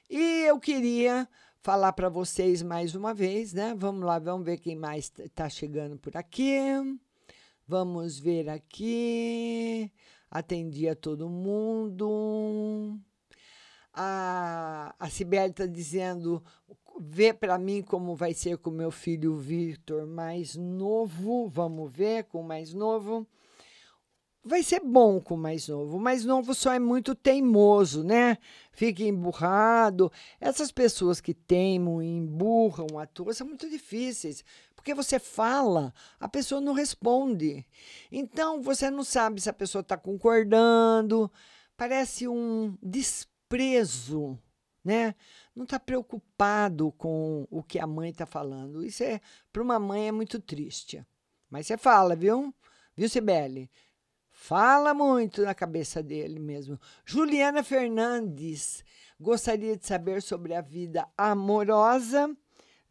E eu queria falar para vocês mais uma vez, né? Vamos lá, vamos ver quem mais está chegando por aqui. Vamos ver aqui. Atendi a todo mundo. A, a Sibeli está dizendo: vê para mim como vai ser com meu filho Victor mais novo. Vamos ver com mais novo. Vai ser bom com o mais novo. O mais novo só é muito teimoso, né? Fica emburrado. Essas pessoas que teimam e emburram a tua são muito difíceis. Porque você fala, a pessoa não responde. Então, você não sabe se a pessoa está concordando. Parece um desprezo, né? Não está preocupado com o que a mãe está falando. Isso é, para uma mãe, é muito triste. Mas você fala, viu? Viu, Sibeli? Fala muito na cabeça dele mesmo. Juliana Fernandes gostaria de saber sobre a vida amorosa.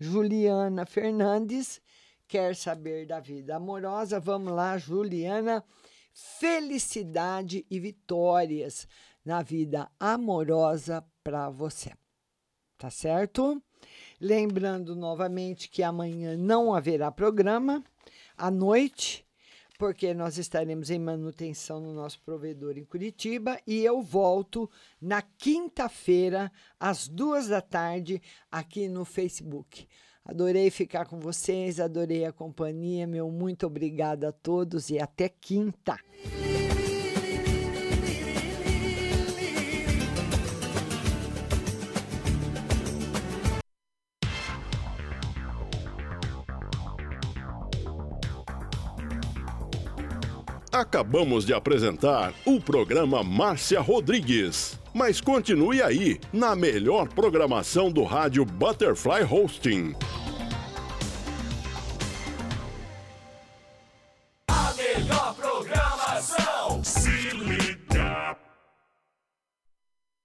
Juliana Fernandes quer saber da vida amorosa. Vamos lá, Juliana. Felicidade e vitórias na vida amorosa para você. Tá certo? Lembrando novamente que amanhã não haverá programa à noite porque nós estaremos em manutenção no nosso provedor em Curitiba e eu volto na quinta-feira, às duas da tarde, aqui no Facebook. Adorei ficar com vocês, adorei a companhia, meu muito obrigada a todos e até quinta. Acabamos de apresentar o programa Márcia Rodrigues. Mas continue aí, na melhor programação do rádio Butterfly Hosting. A melhor programação. Se liga.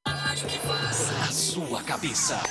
A sua cabeça.